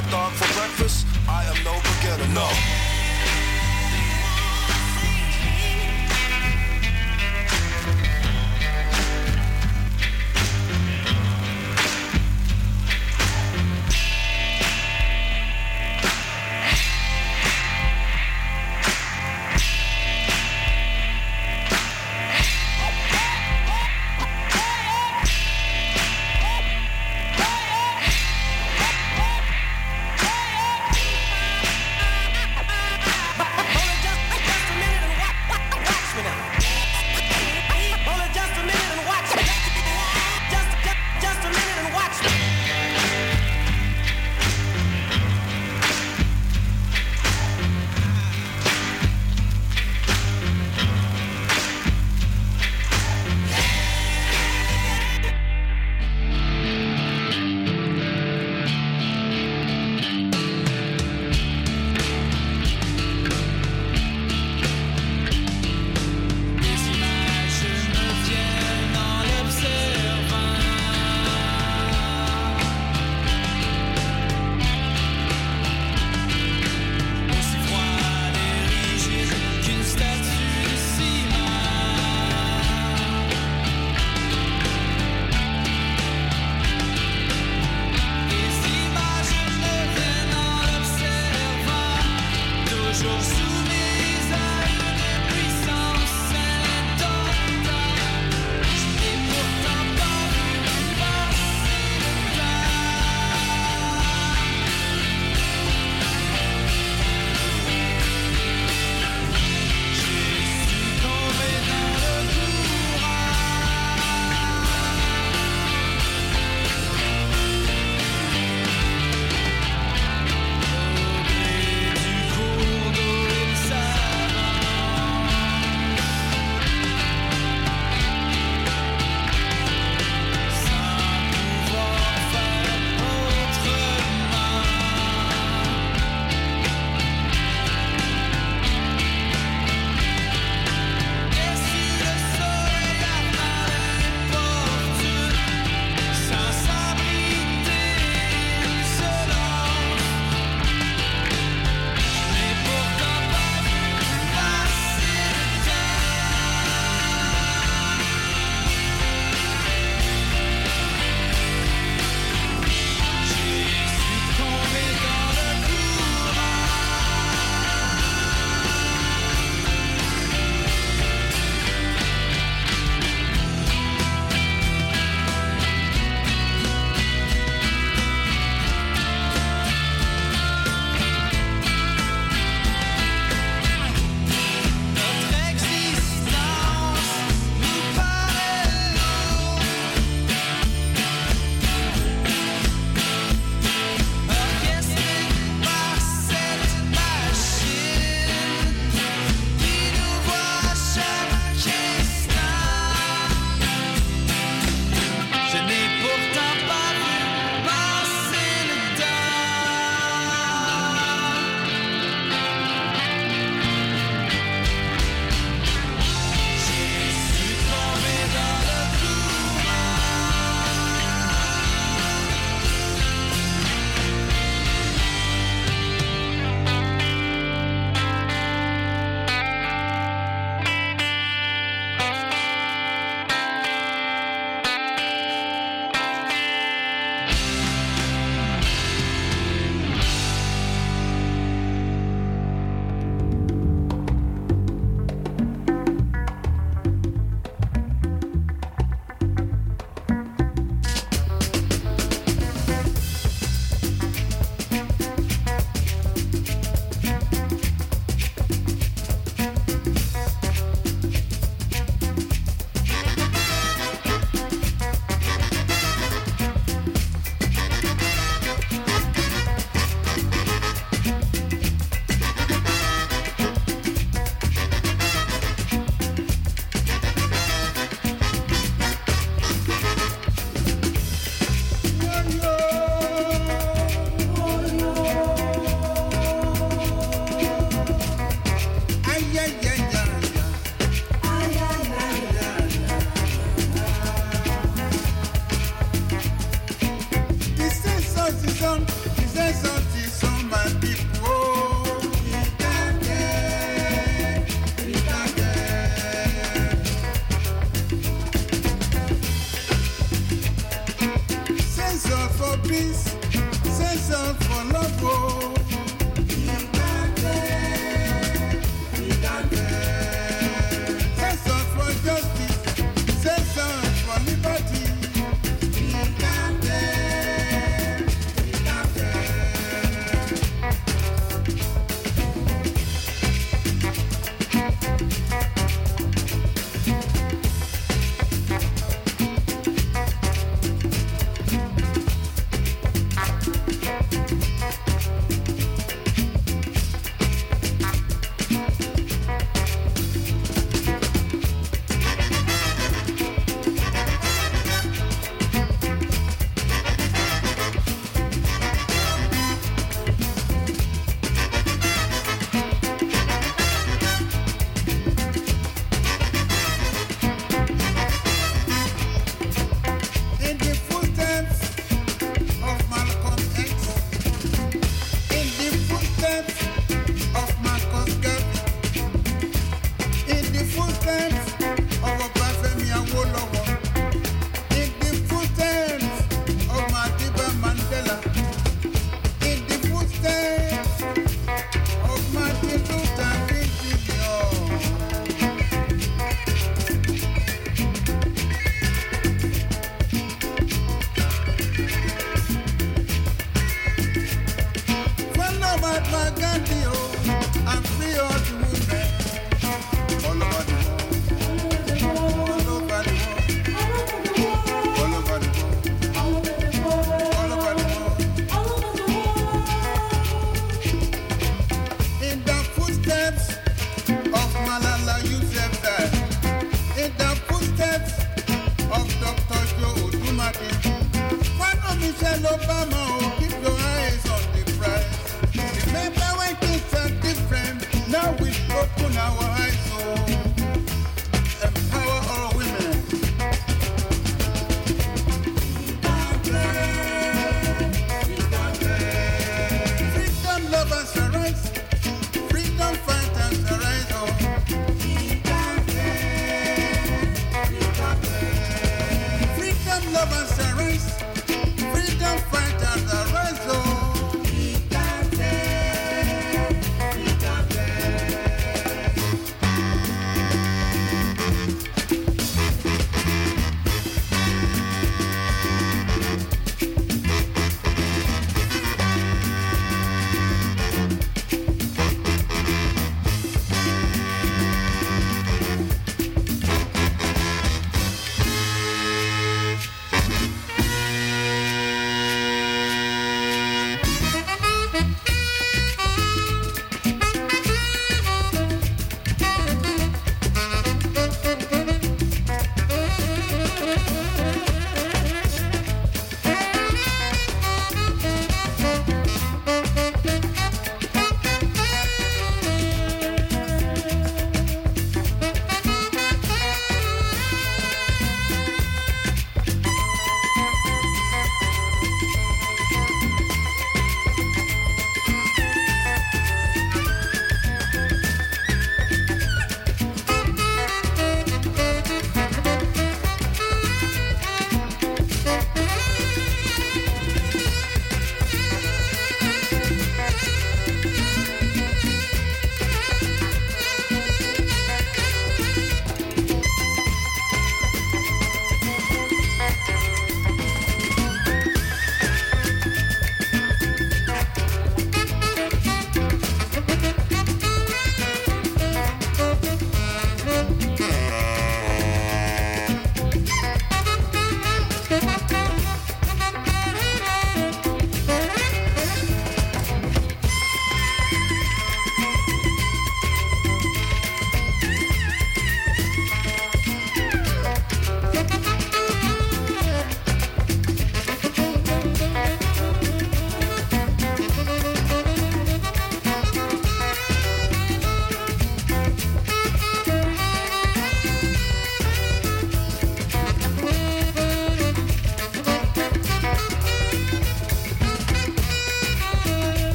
hot dog for breakfast? I am no beginner, no.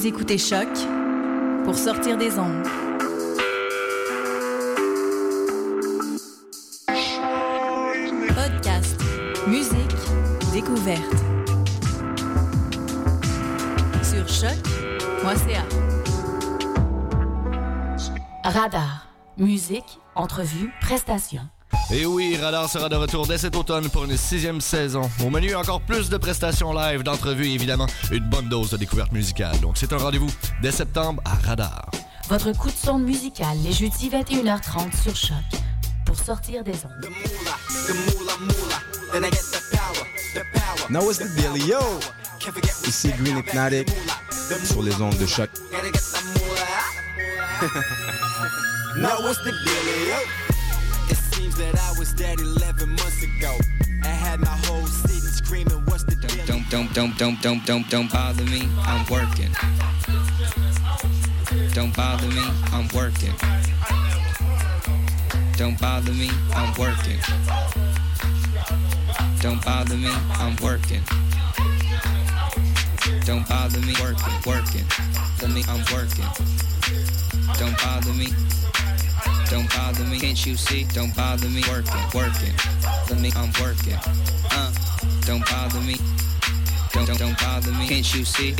Vous écoutez Choc pour sortir des ondes. Podcast, musique, découverte. Sur choc.ca. Radar, musique, entrevue, prestations. Et oui, Radar sera de retour dès cet automne pour une sixième saison. Au menu, encore plus de prestations live, d'entrevues et évidemment une bonne dose de découverte musicale. Donc c'est un rendez-vous dès septembre à Radar. Votre coup de sonde musical les jeudis 21h30 sur Choc pour sortir des ondes. Now what's the deal, yo? Ici Green Hypnotic sur les ondes de choc. Now what's the deal, yo? It seems that I was dead 11 months ago. I had my whole city screaming, what's the deal? Don't, don't, don't, don't, don't, don't, don't bother me. I'm working. Don't bother me. I'm working. Don't bother me. I'm working. Don't bother me. I'm working. Don't bother me. Working, working. For me, I'm working. Don't bother me. Don't bother me, can't you see? Don't bother me, working, working. For me, I'm working. Uh, don't bother me. Don't, don't, don't bother me, can't you see?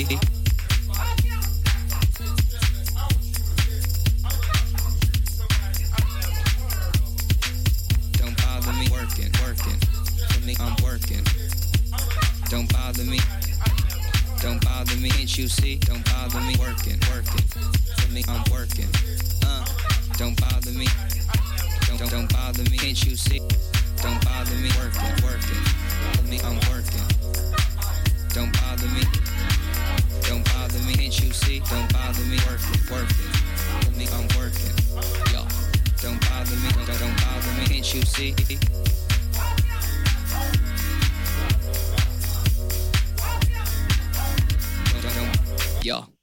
Don't bother me, working, working. For me, I'm working. Don't bother me. Don't bother me, can't you see? Don't bother me, working, working. For me, I'm working. Uh, don't bother me. Don't, don't, don't bother me, can't you see? Don't bother me, working, working. For me, I'm working. Don't bother me. Don't bother me, can't you see? Don't bother me, working, working. For me, I'm working. Yo, don't bother me, don't, don't bother me, can't you see? y'all.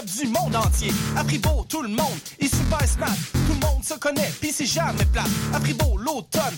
Du monde entier. À Fribourg, tout le monde est super smart. Tout le monde se connaît, puis c'est jamais plat. À Fribourg, l'automne,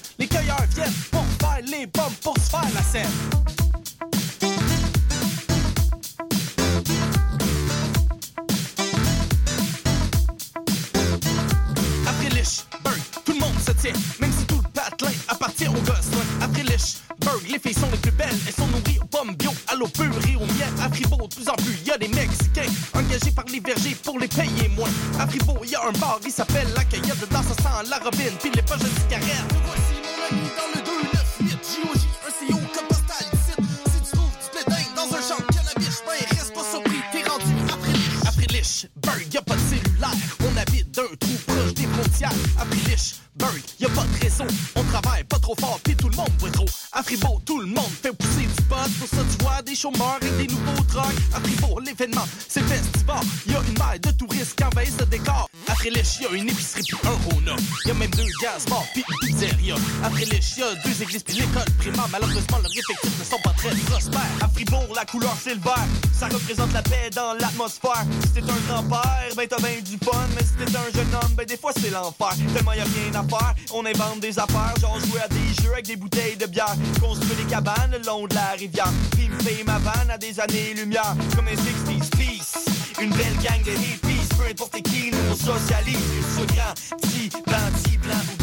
représente la paix dans l'atmosphère. Si t'es un grand-père, ben t'as bien du fun. Mais si t'es un jeune homme, ben des fois c'est l'enfer. Tellement y a rien à faire, on invente des affaires. Genre jouer à des jeux avec des bouteilles de bière. Construire des cabanes le long de la rivière. Pimper ma vanne à des années-lumière. Comme les 60s, peace. Une belle gang de hippies, peu importe qui, nous socialise. Ce grand, petit, bandit, blanc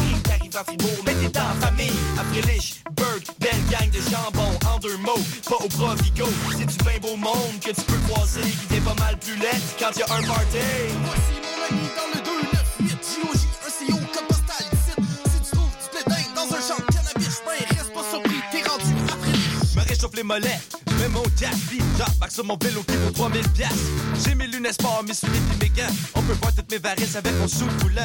Fribourg, mais t'es en famille. Après Lichburg, belle gang de jambon, en deux mots, pas au provigo. C'est du bien beau monde que tu peux croiser, qui t'est pas mal plus laid quand y a un party. Voici mon ami dans le 298, JOJ, un CO, code postal. Si tu trouves du blédin dans un champ de cannabis, ben reste pas surpris, t'es rendu après Lich. Me réchauffe les mollets, mon jack, j'embarque sur mon vélo qui vaut 3000 piastres. J'ai mes lunettes sport, mes souliers pis mes gants. On peut voir toutes mes varices avec mon sou coulant.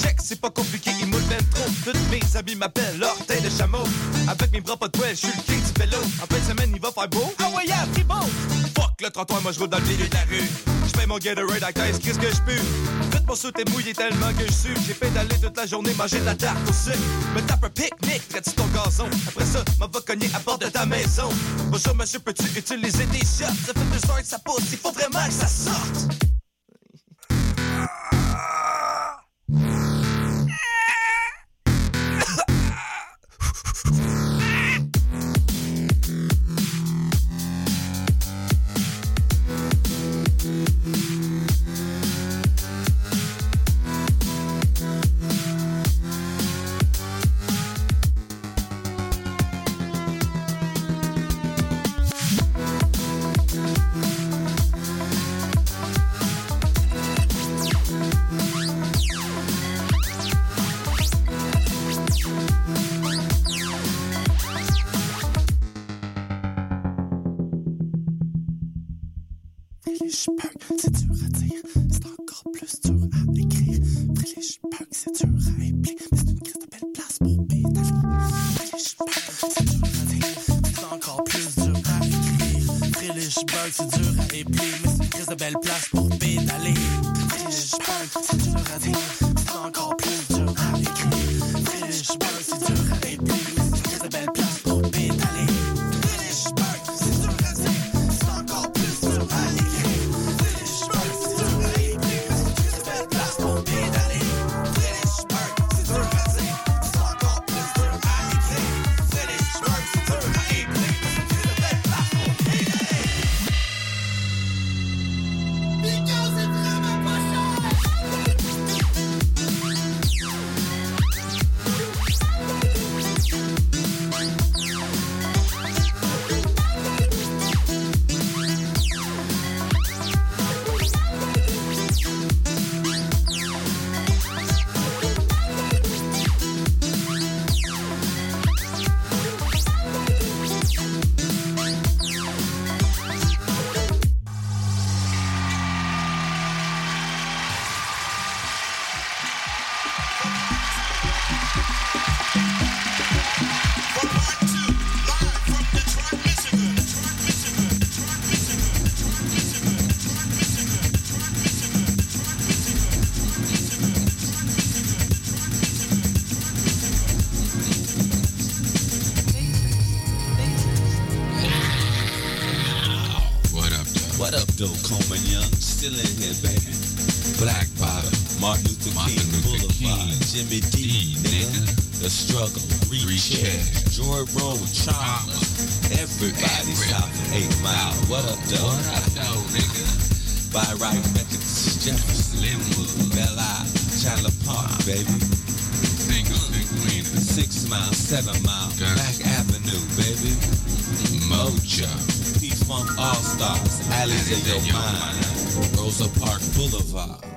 Check, c'est pas compliqué, il moule ben trop. Toutes mes amis m'appellent l'orteil de chameau. Avec mes bras pas de poêle, je suis le king du vélo. En fin de semaine, il va faire beau. Ah ouais, yeah, le trottoir, moi je roule dans le milieu de la rue. Je fais mon Gatorade à 15, qu'est-ce que je pue? Tout mon saut est mouillé tellement que je sue. J'ai pédalé toute la journée, manger de la tarte au sucre. Me tape un pique-nique, traite ton gazon? Après ça, m'en va cogner à bord de ta maison. Bonjour monsieur, peux-tu utiliser des shots? Ça fait deux heures que ça pousse, il faut vraiment que ça sorte. C'est dur Jimmy D, nigga. The struggle, reach Joy Road, Chalmers. Everybody south of 8 Mile. What up, though? What up, though, nigga? By right, Methodist, Jefferson, Linwood, Belle Isle, Chandler Park, baby. Six Mile, Seven Mile, Back Avenue, baby. Mojo, P-Funk All-Stars, Alleys of Your Mind, Rosa Park Boulevard.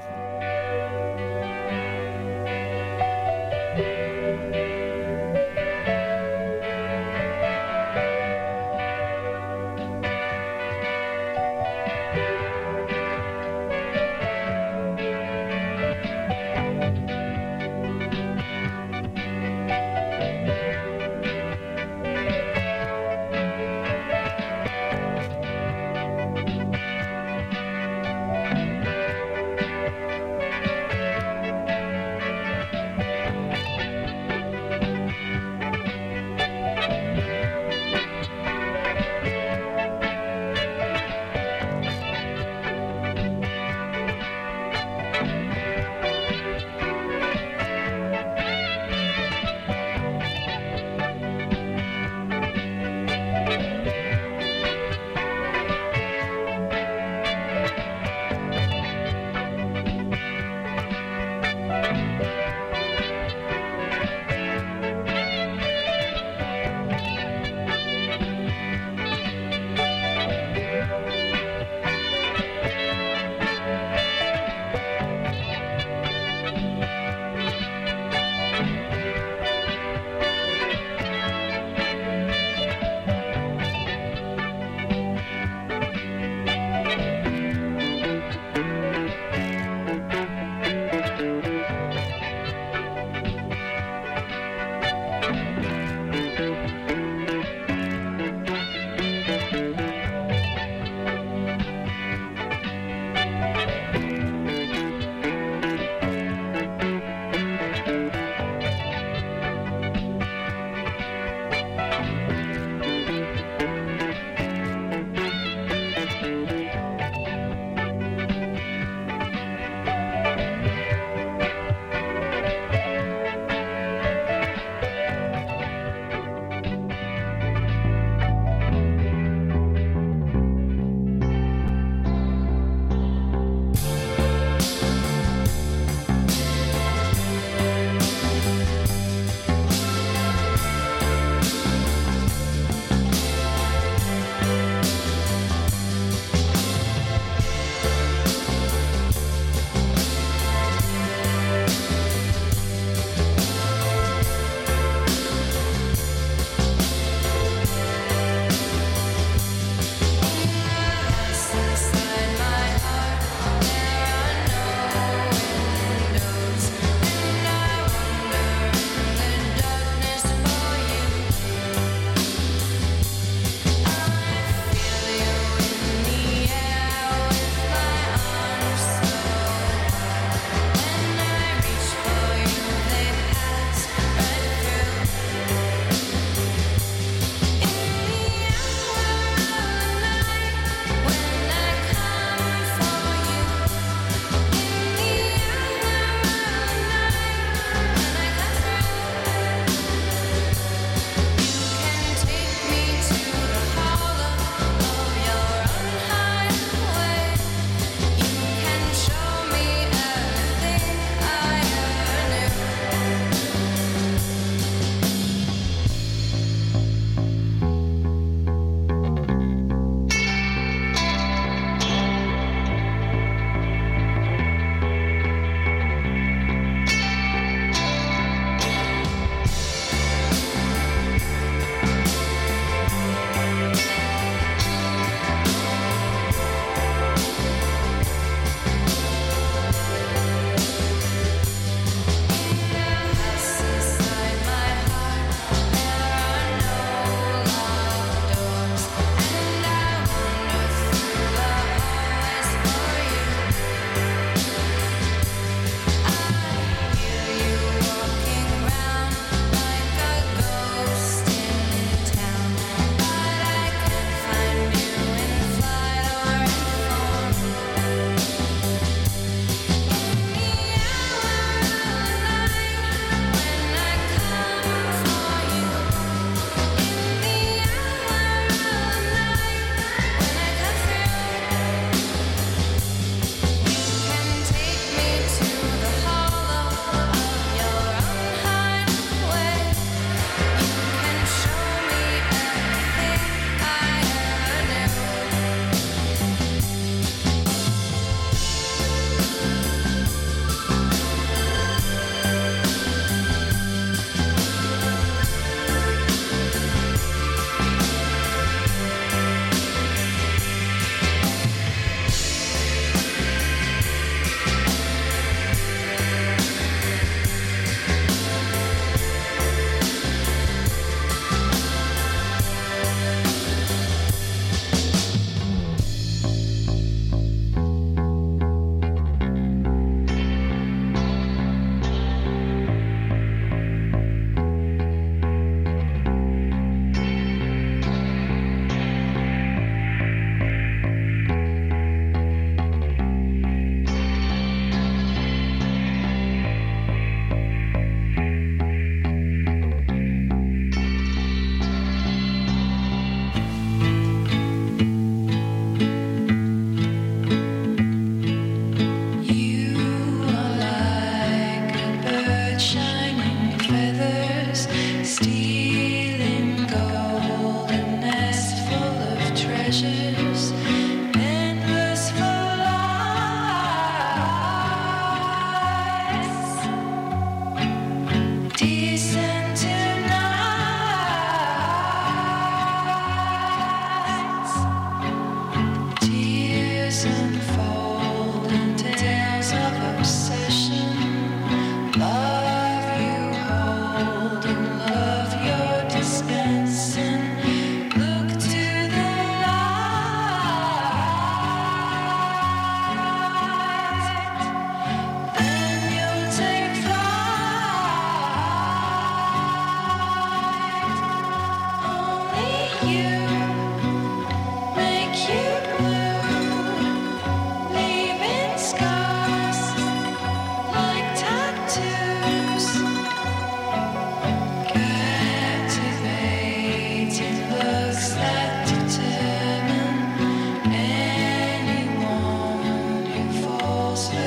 say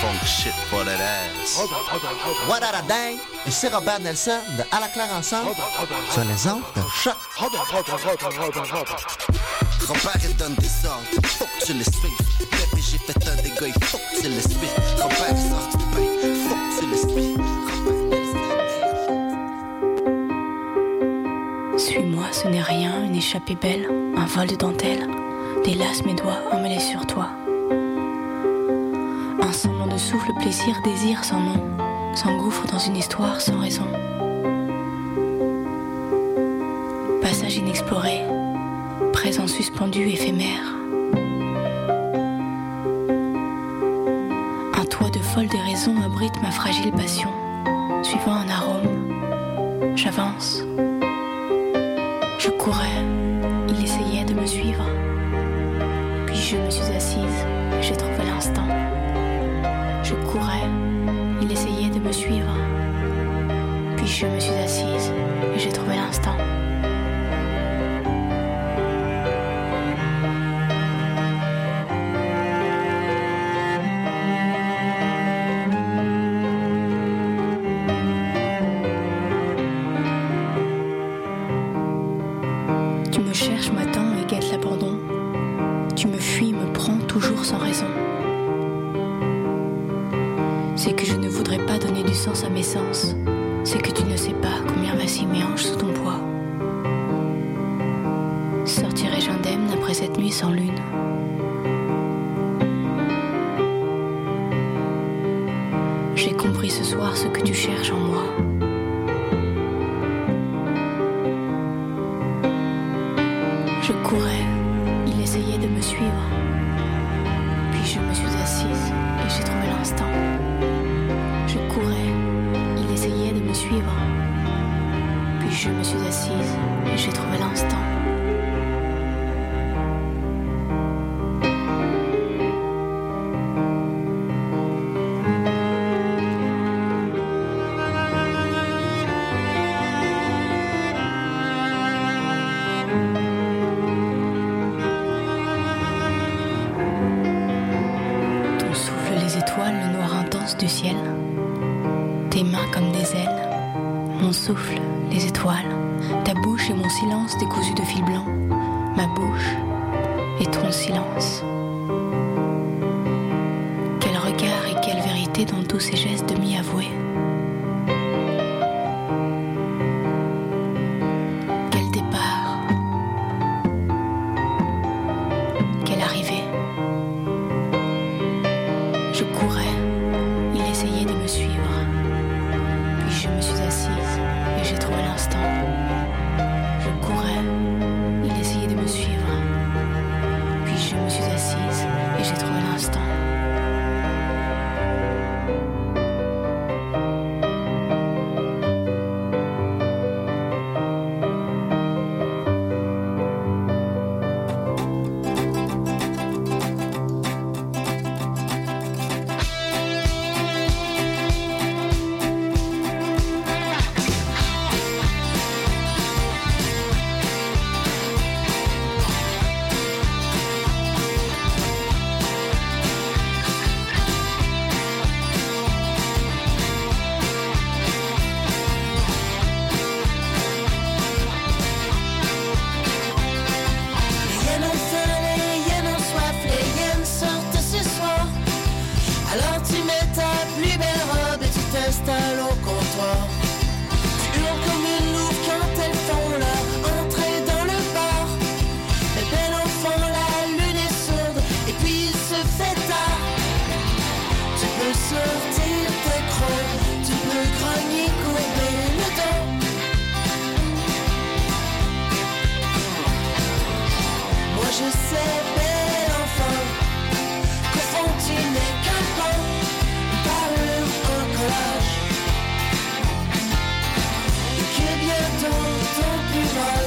funk shit for that ass. What a dang! Ici Robert Nelson de À la claire ensemble sur les ondes de choc. Robert il donne des ordres, faut que tu les suives. Bébé, j'ai fait un dégât, il faut que tu les suives. Robert sort du pain, faut que tu les suives. Suis-moi, ce n'est rien, une échappée belle, un vol de dentelle. Délace mes doigts emmêlés sur toi. Un semblant de souffle, plaisir, désir sans nom, s'engouffre dans une histoire sans raison. Passage inexploré, présent suspendu, éphémère. Un toit de folle déraison abrite ma fragile passion. Suivant un arôme, j'avance. Je courais, il essayait de me suivre. Puis je me suis assise et j'ai trouvé l'instant. Je courais, il essayait de me suivre. Puis je me suis assise et j'ai trouvé l'instant. Essayait de me suivre. Puis je me suis assise et j'ai trouvé l'instant. Je courais, il essayait de me suivre. Puis je me suis assise et j'ai trouvé l'instant. Je sais, bel enfant, qu'au fond tu n'es qu'un pan, parure, un collage. Que bientôt ton plus proche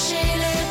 lâcher les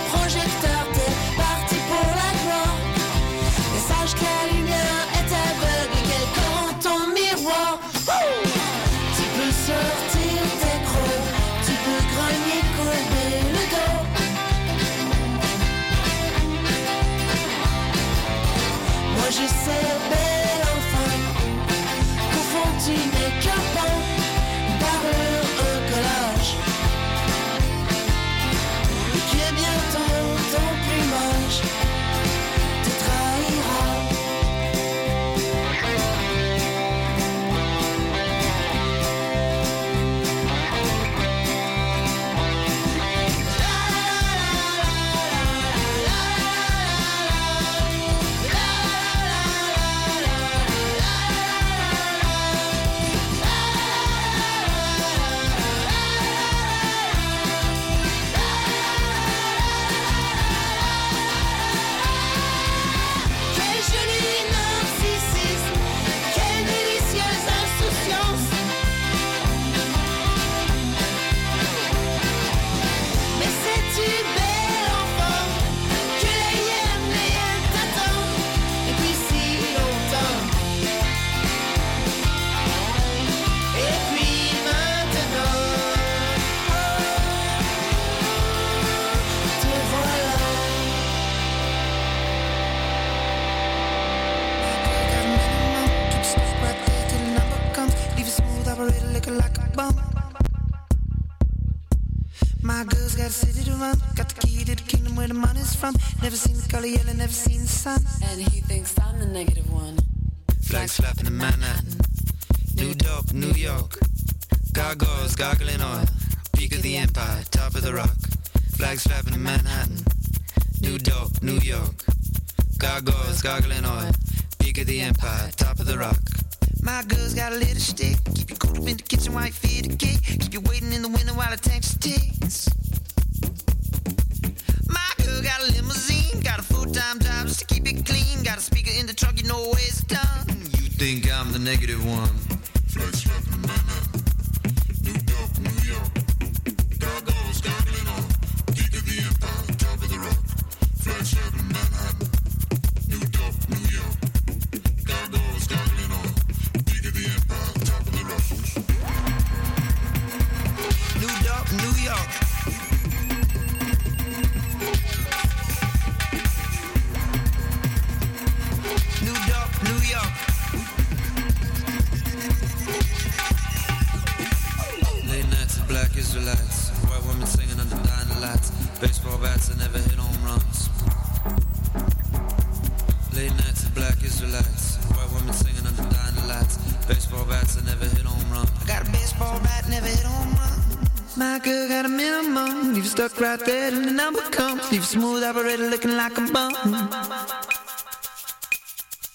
Leave smooth operator looking like a bum.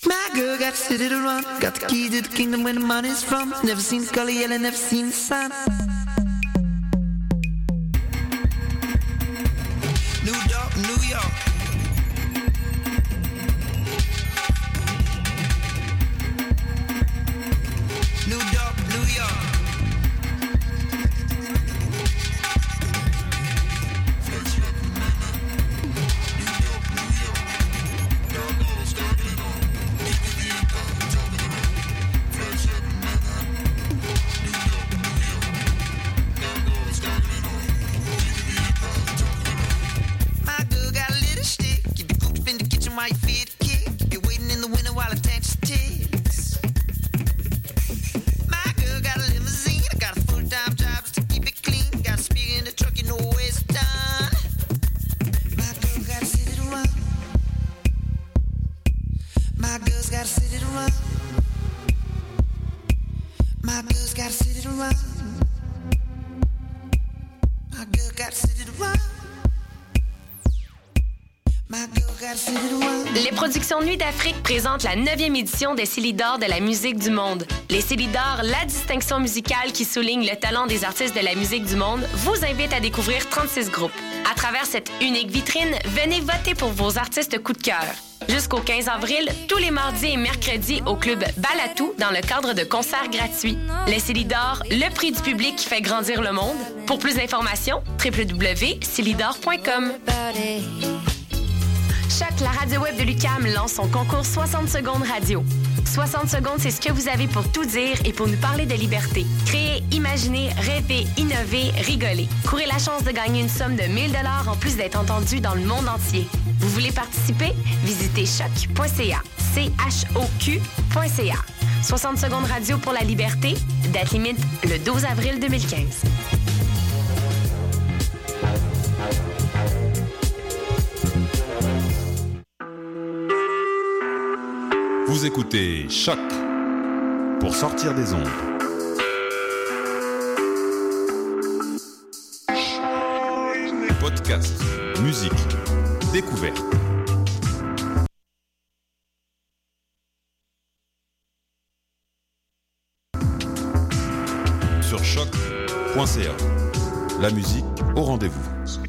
My girl got city to run, got the keys to the kingdom where the money's from. Never seen the color yellow, never seen the sun. Les productions Nuit d'Afrique présentent la 9e édition des Célidors de la musique du monde. Les Célidors, la distinction musicale qui souligne le talent des artistes de la musique du monde, vous invite à découvrir 36 groupes. À travers cette unique vitrine, venez voter pour vos artistes coup de cœur. Jusqu'au 15 avril, tous les mardis et mercredis au club Balatou dans le cadre de concerts gratuits. Les Célidor, le prix du public qui fait grandir le monde. Pour plus d'informations, www.célidor.com. Choc, la radio web de Lucam lance son concours 60 secondes radio. 60 secondes, c'est ce que vous avez pour tout dire et pour nous parler de liberté. Créer, imaginer, rêver, innover, rigoler. Courez la chance de gagner une somme de 1000 dollars en plus d'être entendu dans le monde entier. Vous voulez participer? Visitez choc.ca. C-H-O-Q.ca. 60 secondes radio pour la liberté. Date limite le 12 avril 2015. Vous écoutez Choc pour sortir des ondes. Podcast, musique, découverte. Sur choc.ca. La musique au rendez-vous.